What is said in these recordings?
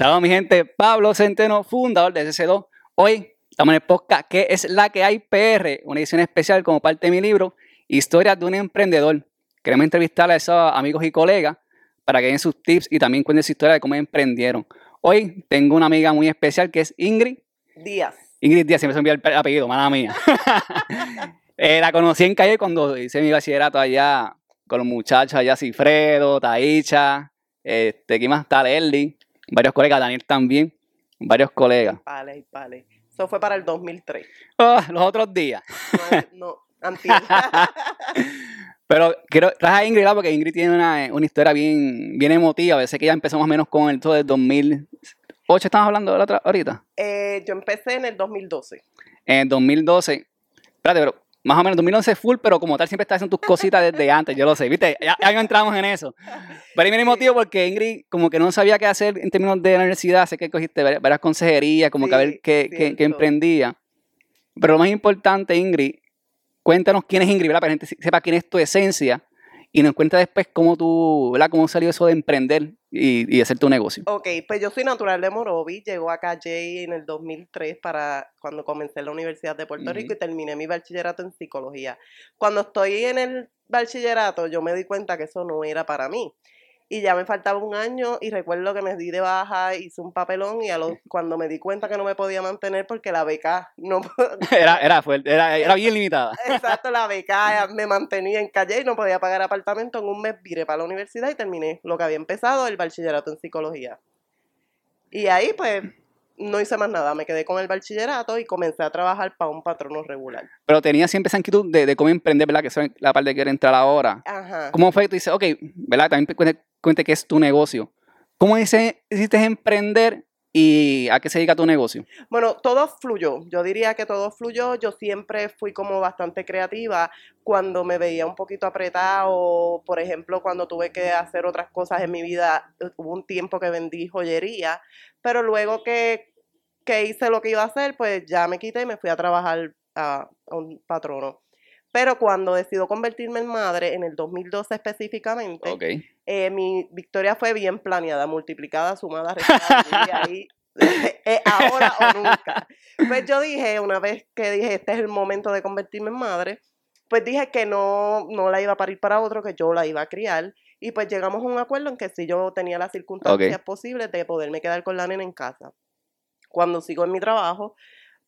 Saludos mi gente, Pablo Centeno, fundador de CC2. Hoy estamos en el podcast que es la que hay PR, una edición especial como parte de mi libro, Historias de un emprendedor. Queremos entrevistar a esos amigos y colegas para que den sus tips y también cuenten su historia de cómo emprendieron. Hoy tengo una amiga muy especial que es Ingrid. Díaz. Ingrid Díaz, siempre se me olvidó el apellido, mala mía. Eh, la conocí en calle cuando hice mi bachillerato allá con los muchachos allá, Cifredo, Taicha, este, ¿quién más está? Lerly, varios colegas, Daniel también, varios colegas. Vale, vale. Eso fue para el 2003. Ah, los otros días. No, no. Pero quiero traje a Ingrid porque Ingrid tiene una, una historia bien, bien emotiva. A veces que ya empezó más o menos con el todo del 2008. ¿Estamos hablando de la otra ahorita? Eh, yo empecé en el 2012. En el 2012. Espérate, pero más o menos 2011 full, pero como tal siempre estás haciendo tus cositas desde antes, yo lo sé, ¿viste? Ya, ya no entramos en eso. Pero ahí viene el motivo porque Ingrid como que no sabía qué hacer en términos de la universidad, sé que cogiste varias, consejerías, como que a ver Sí, qué, qué- qué emprendía. Pero lo más importante, Ingrid, cuéntanos quién es Ingrid, ¿verdad? Para que la gente sepa quién es tu esencia y nos cuenta después cómo tú, ¿verdad? Cómo salió eso de emprender y, y hacer tu negocio. Ok, pues yo soy natural de Morovi. Llegó acá Jay en el 2003 para cuando comencé en la Universidad de Puerto Rico y terminé mi bachillerato en psicología. Cuando estoy en el bachillerato, yo me di cuenta que eso no era para mí. Y ya me faltaba un año y recuerdo que me di de baja, hice un papelón y a los, cuando me di cuenta que no me podía mantener porque la beca no, Era, era fuerte, era, era bien limitada. Exacto, la beca me mantenía en calle y no podía pagar apartamento. En un mes viré para la universidad y terminé lo que había empezado, el bachillerato en psicología. Y ahí, pues, no hice más nada. Me quedé con el bachillerato y comencé a trabajar para un patrono regular. Pero tenía siempre esa inquietud de, de cómo emprender, ¿verdad? Que es la parte que quiero entrar ahora. Ajá. ¿Cómo fue que tú dices, ok, ¿verdad? También cuente, cuente qué es tu negocio. ¿Cómo hiciste emprender y a qué se dedica tu negocio? Bueno, todo fluyó. Yo diría que todo fluyó. Yo siempre fui como bastante creativa cuando me veía un poquito apretado, por ejemplo, cuando tuve que hacer otras cosas en mi vida. Hubo un tiempo que vendí joyería, pero luego que, que hice lo que iba a hacer, pues ya me quité y me fui a trabajar a, a un patrono. Pero cuando decido convertirme en madre, en el 2012 específicamente, Ok. eh, mi victoria fue bien planeada, multiplicada, sumada, restada. dije ahí, eh, ahora o nunca. Pues yo dije, una vez que dije, este es el momento de convertirme en madre, pues dije que no, no la iba a parir para otro, que yo la iba a criar. Y pues llegamos a un acuerdo en que si yo tenía las circunstancias posibles de poderme quedar con la nena en casa. Cuando sigo en mi trabajo,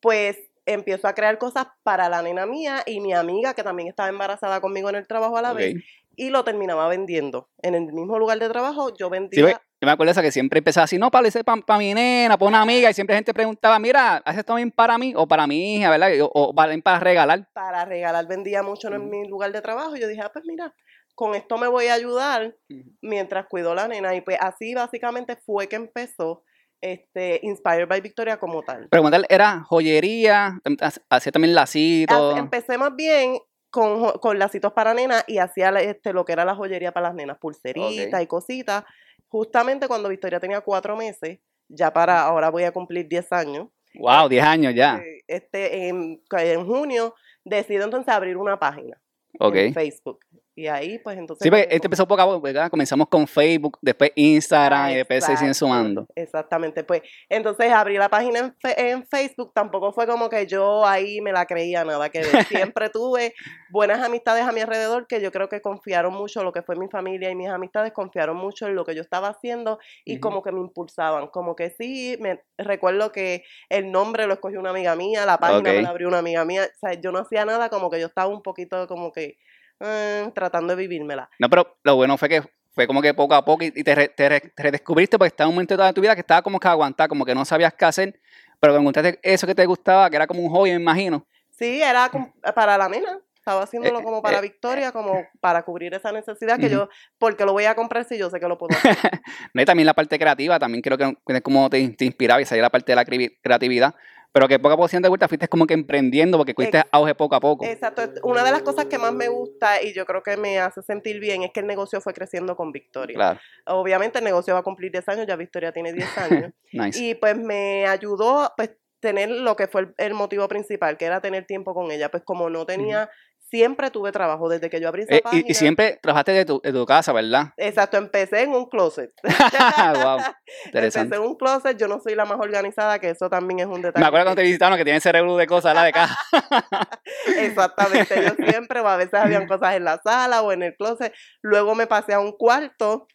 pues empiezo a crear cosas para la nena mía y mi amiga que también estaba embarazada conmigo en el trabajo a la vez y lo terminaba vendiendo. En el mismo lugar de trabajo yo vendía... ve, yo me acuerdo esa que siempre empezaba así, no, para ese para mi nena, para una amiga, y siempre gente preguntaba, mira, ¿haces esto también para mí o para mi hija, verdad? O, o valen para regalar. para regalar, vendía mucho en mi lugar de trabajo. Y yo dije, ah, pues mira, con esto me voy a ayudar mientras cuido la nena. Y pues así básicamente fue que empezó este Inspired by Victoria como tal. Pero como tal, era joyería, ha- hacía también lacitos. Empecé más bien con, con lacitos para nena y hacía este, lo que era la joyería para las nenas, pulseritas y cositas. Justamente cuando Victoria tenía cuatro meses, ya para ahora voy a cumplir 10 años. Wow, 10 años ya. eh, Este, en, en junio decido entonces abrir una página Ok. en Facebook. Y ahí, pues entonces. Sí, empezó- este empezó poco a poco, ¿verdad? Comenzamos con Facebook, después Instagram y después se siguen sumando. Exactamente, pues entonces abrí la página en, fe- en Facebook, tampoco fue como que yo ahí me la creía nada que ver. Siempre tuve buenas amistades a mi alrededor que yo creo que confiaron mucho, lo que fue mi familia y mis amistades confiaron mucho en lo que yo estaba haciendo y como que me impulsaban, como que sí, me recuerdo que el nombre lo escogió una amiga mía, la página me la abrió una amiga mía, o sea, yo no hacía nada, como que yo estaba un poquito como que eh, tratando de vivírmela. No, pero lo bueno fue que fue como que poco a poco y te, re- te re- te redescubriste porque estaba en un momento de tu vida que estaba como que aguantar, como que no sabías qué hacer, pero encontraste eso que te gustaba, que era como un hobby, me imagino. Sí, era para la nena. Estaba haciéndolo Eh, como para eh, Victoria, como para cubrir esa necesidad que yo, porque lo voy a comprar si yo sé que lo puedo hacer. No, y también la parte creativa, también creo que es como te, te inspiraba y salía la parte de la creatividad. Pero que poco a poco siendo de vuelta fuiste como que emprendiendo porque fuiste auge poco a poco. Exacto. Una de las cosas que más me gusta y yo creo que me hace sentir bien es que el negocio fue creciendo con Victoria. Claro, Obviamente el negocio va a cumplir 10 años, ya Victoria tiene 10 años. nice. y pues me ayudó pues tener lo que fue el, el motivo principal, que era tener tiempo con ella. Pues como no tenía siempre tuve trabajo desde que yo abrí esa Eh, página. y, y siempre trabajaste de tu, de tu casa, ¿verdad? Exacto, empecé en un closet. wow, empecé interesante. en un closet, yo no soy la más organizada, que eso también es un detalle. Me acuerdo cuando te visitaron que tienen ese revolú de cosas, la de caja. Exactamente, yo siempre, o a veces habían cosas en la sala o en el closet. Luego me pasé a un cuarto,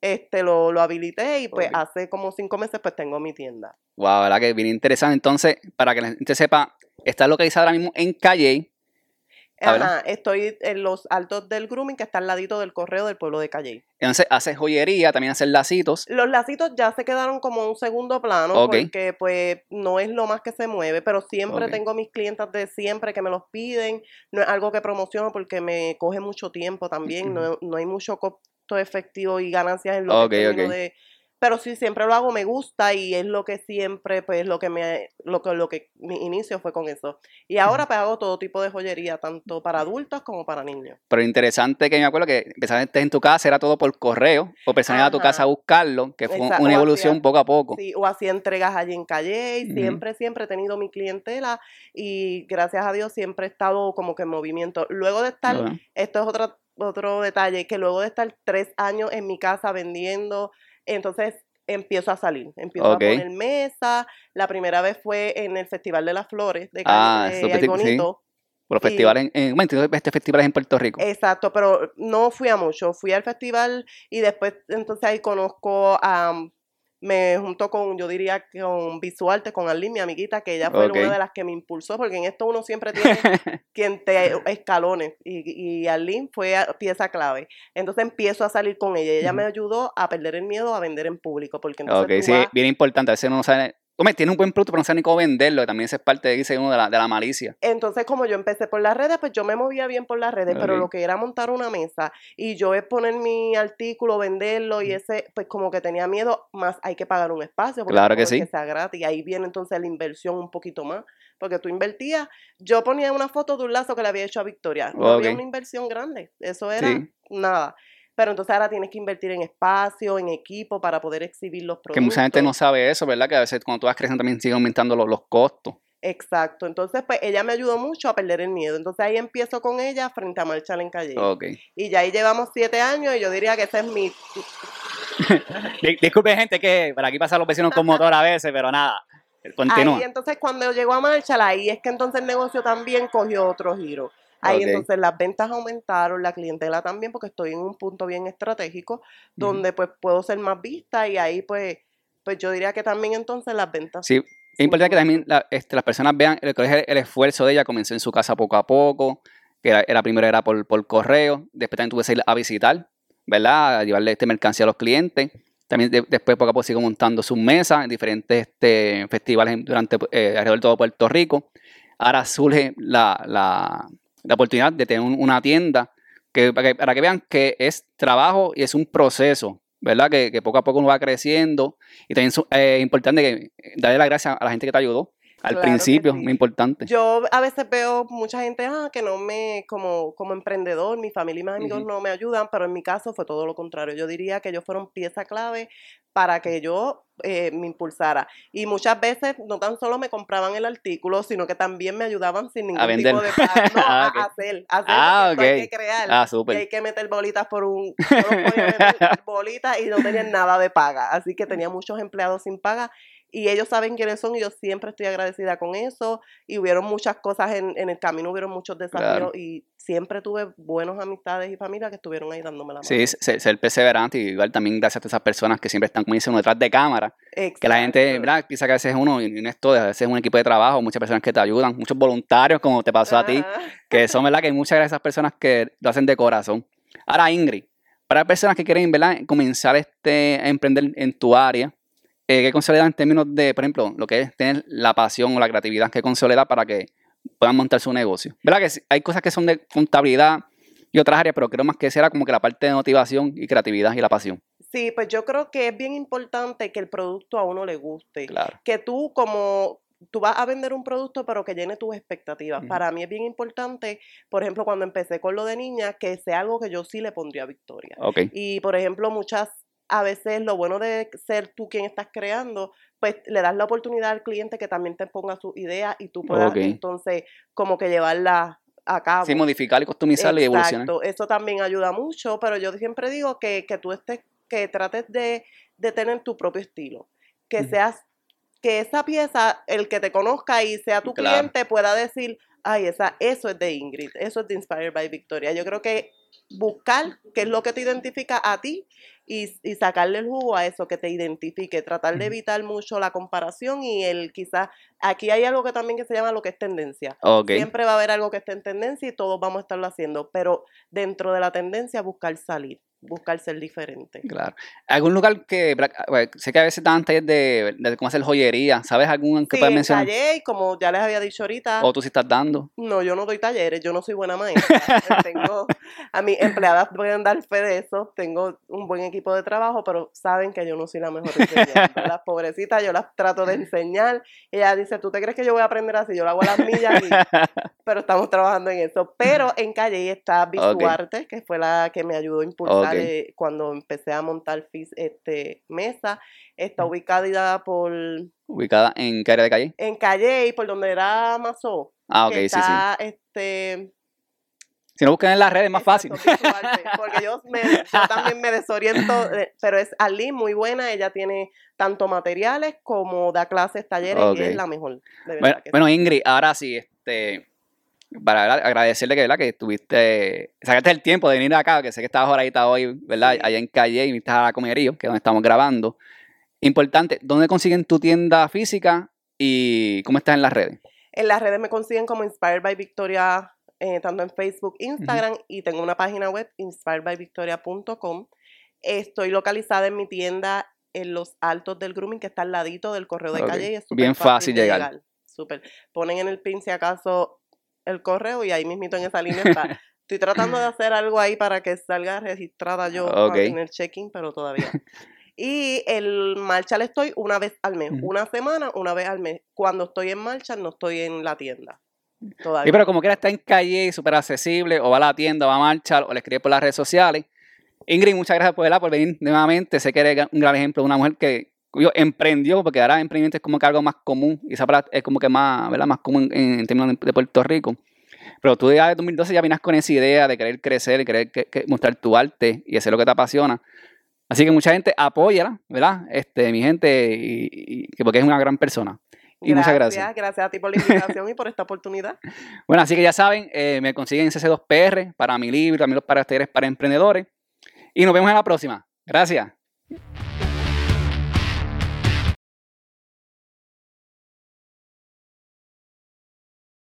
este, lo, lo habilité y pues hace como cinco meses pues tengo mi tienda. Wow, verdad que bien interesante. Entonces, para que la gente sepa, está localizada ahora mismo en Calle. Ajá, estoy en los altos del grooming que está al ladito del correo del pueblo de Calle. Entonces, haces joyería, también haces lacitos. Los lacitos ya se quedaron como un segundo plano Ok. porque pues no es lo más que se mueve, pero siempre tengo mis clientas de siempre que me los piden. No es algo que promociono porque me coge mucho tiempo también, no, no hay mucho costo efectivo y ganancias en lo Ok, que de... Pero sí, siempre lo hago, me gusta y es lo que siempre, pues lo que me, lo que, lo que mi inicio fue con eso. Y ahora pues hago todo tipo de joyería, tanto para adultos como para niños. Pero interesante que me acuerdo que empezaste en tu casa, era todo por correo, o personas a tu casa a buscarlo, que fue Exacto, una evolución hacía- poco a poco. Sí, o hacía entregas allí en Calle, y siempre, siempre he tenido mi clientela y gracias a Dios siempre he estado como que en movimiento. Luego de estar, esto es otro, otro detalle, que luego de estar tres años en mi casa vendiendo, entonces empiezo a salir, empiezo Ok. a poner mesa. La primera vez fue en el Festival de las Flores de Ah, Ay sí. Bonito. por los y- festivales, en, en, este festival es en Puerto Rico. Exacto, pero no fui a mucho. Fui al festival y después entonces ahí conozco a... Me junto con, yo diría, que con Visuarte, con Arlene, mi amiguita, que ella fue una de las que me impulsó, porque en esto uno siempre tiene quien te escalones y, y Arlene fue pieza clave. Entonces empiezo a salir con ella y ella me ayudó a perder el miedo a vender en público, porque entonces ok, sí, vas- bien importante. A veces uno sabe. Hombre, tiene un buen producto, pero no sabe ni cómo venderlo. que También eso es parte, dice uno, de la, de la malicia. Entonces, como yo empecé por las redes, pues yo me movía bien por las redes, pero Ok. lo que era montar una mesa y yo es poner mi artículo, venderlo y Ujú. ese, pues como que tenía miedo, más hay que pagar un espacio, porque Claro que sí. que sea gratis, y ahí viene entonces la inversión un poquito más, porque tú invertías, yo ponía una foto de un lazo que le había hecho a Victoria, no había una inversión grande, eso era Sí. nada. Pero entonces ahora tienes que invertir en espacio, en equipo para poder exhibir los productos. Que mucha gente no sabe eso, ¿verdad? Que a veces cuando tú vas creciendo también siguen aumentando los, los costos. Exacto, entonces pues ella me ayudó mucho a perder el miedo. Entonces ahí empiezo con ella frente a Marcha en Calle. Ok. Y ya ahí llevamos siete años y yo diría que ese es mi... Di- Disculpe, gente, que por aquí pasan los vecinos con motor a veces, pero nada. Continúa. Ahí entonces cuando llegó a Marshall, ahí es que entonces el negocio también cogió otro giro. Ahí entonces las ventas aumentaron, la clientela también, porque estoy en un punto bien estratégico, donde pues puedo ser más vista y ahí pues, pues yo diría que también entonces las ventas. Sí, es importante que también la- este, las personas vean el, esfuerzo de ella. Comenzó en su casa poco a poco, que era, era primero era por, por correo, después también tuve que ir a visitar, ¿verdad? A llevarle este mercancía a los clientes. También de- después poco a poco sigo montando sus mesas en diferentes este, festivales durante eh, alrededor de todo Puerto Rico. Ahora surge la, la- la oportunidad de tener un- una tienda que para, que para que vean que es trabajo y es un proceso, ¿verdad? Que, que poco a poco uno va creciendo. Y también es eh, importante que darle las gracias a la gente que te ayudó al Claro principio, sí. muy importante. Yo a veces veo mucha gente ah, que no me, como, como emprendedor, mi familia y mis amigos no me ayudan, pero en mi caso fue todo lo contrario. Yo diría que ellos fueron pieza clave para que yo eh, me impulsara. Y muchas veces no tan solo me compraban el artículo, sino que también me ayudaban sin ningún tipo vender. de pago. No, Ah, a hacer, a hacer Ah, esto hay que crear. Ah, Y súper. hay que meter bolitas por un... Yo no podía meter bolitas y no tenían nada de paga. Así que tenía muchos empleados sin paga y ellos saben quiénes son y yo siempre estoy agradecida con eso y hubieron muchas cosas en, en el camino, hubieron muchos desafíos Claro. y siempre tuve buenos amistades y familia que estuvieron ahí dándome la mano. Sí, ser, ser perseverante y igual también gracias a esas personas que siempre están, como dicen, uno detrás de cámara. Que la gente, Exacto. ¿verdad? Quizá que a veces es uno, y no es todo, a veces es un equipo de trabajo, muchas personas que te ayudan, muchos voluntarios, como te pasó a ti, que son, ¿verdad? Que hay muchas de esas personas que lo hacen de corazón. Ahora, Ingrid, para personas que quieren, ¿verdad? Comenzar este, a emprender en tu área, eh, ¿qué consejo le da en términos de, por ejemplo, lo que es tener la pasión o la creatividad? ¿Qué consejo le da para que puedan montar su negocio? ¿Verdad? Que hay cosas que son de contabilidad y otras áreas, pero creo más que será como que la parte de motivación y creatividad y la pasión. Sí, pues yo creo que es bien importante que el producto a uno le guste. Claro. Que tú como tú vas a vender un producto pero que llene tus expectativas. Para mí es bien importante, por ejemplo, cuando empecé con lo de niña, que sea algo que yo sí le pondría a Victoria. Ok. Y por ejemplo, muchas a veces lo bueno de ser tú quien estás creando, pues le das la oportunidad al cliente que también te ponga su idea y tú puedas entonces como que llevarla a cabo. Sí, modificar y customizar y evolucionar. Exacto, eso también ayuda mucho, pero yo siempre digo que, que tú estés, que trates de, de tener tu propio estilo, que seas, que esa pieza, el que te conozca y sea tu Claro. cliente pueda decir, ay, esa, eso es de Ingrid, eso es de Inspired by Victoria. Yo creo que buscar qué es lo que te identifica a ti y, y sacarle el jugo a eso que te identifique, tratar de evitar mucho la comparación y el quizás, aquí hay algo que también que se llama lo que es tendencia. Ok. Siempre va a haber algo que esté en tendencia y todos vamos a estarlo haciendo, pero dentro de la tendencia buscar salir, buscar ser diferente. Claro. ¿Algún lugar que. Bueno, sé que a veces dan talleres de, de cómo hacer joyería, ¿sabes algún que Sí, mencionar? y como ya les había dicho ahorita, O tú sí estás dando. no, yo no doy talleres, yo no soy buena maestra. tengo, a mis empleadas pueden dar fe de eso, tengo un buen equipo de trabajo, pero saben que yo no soy la mejor enseñando. Las pobrecitas yo las trato de enseñar. Ella dice, ¿tú te crees que yo voy a aprender así? Yo lo hago a las millas, y- pero estamos trabajando en eso. Pero en Calle está. Visuarte, que fue la que me ayudó a impulsar eh, cuando empecé a montar fis- este, mesa. Está ubicada por Ubicada en qué área de calle. en Calle y por donde era Mazó. Ah, ok, que sí, sí. está, este, Si no buscan en las redes es más fácil. Visuarte, porque yo, me- yo también me desoriento, eh, pero es Ali, muy buena, ella tiene tanto materiales como da clases, talleres, y es la mejor, de sí. bueno, Ingrid, ahora sí, este, para ¿verdad? agradecerle que, ¿verdad? que tuviste, sacaste el tiempo de venir acá, que sé que estabas ahorita hoy, ¿verdad? Allá en Calle y viniste a la Comerío, que es donde estamos grabando. Importante, ¿dónde consiguen tu tienda física y cómo estás en las redes? En las redes me consiguen como Inspired by Victoria, eh, tanto en Facebook, Instagram, y tengo una página web, inspiredbyvictoria.com. Estoy localizada en mi tienda en los altos del grooming, que está al ladito del correo de calle y es súper Bien fácil de llegar. Súper. Ponen en el pin si acaso el correo y ahí mismito en esa línea está. Estoy tratando de hacer algo ahí para que salga registrada yo Ok. en el check-in, pero todavía. Y el Marshall estoy una vez al mes, una semana, una vez al mes. Cuando estoy en Marshall no estoy en la tienda. Todavía. Sí, pero como quiera está en Calle, súper accesible, o va a la tienda, o va a marchar, o le escribe por las redes sociales. Ingrid, muchas gracias por, ¿verdad? por venir nuevamente. Sé que eres un gran ejemplo de una mujer que emprendió, porque ahora emprendimiento es como que algo más común, y esa palabra es como que más, ¿verdad? más común en, en términos de, de Puerto Rico. Pero tú ya de 2012 ya vienes con esa idea de querer crecer y querer que- que mostrar tu arte y hacer lo que te apasiona. Así que mucha gente apóyala, ¿verdad? Este, mi gente, y, y- que porque es una gran persona. Y muchas gracias. Gracias a ti por la invitación y por esta oportunidad. Bueno, así que ya saben, eh, me consiguen CC2PR para mi libro, también los para talleres para emprendedores. Y nos vemos en la próxima. Gracias.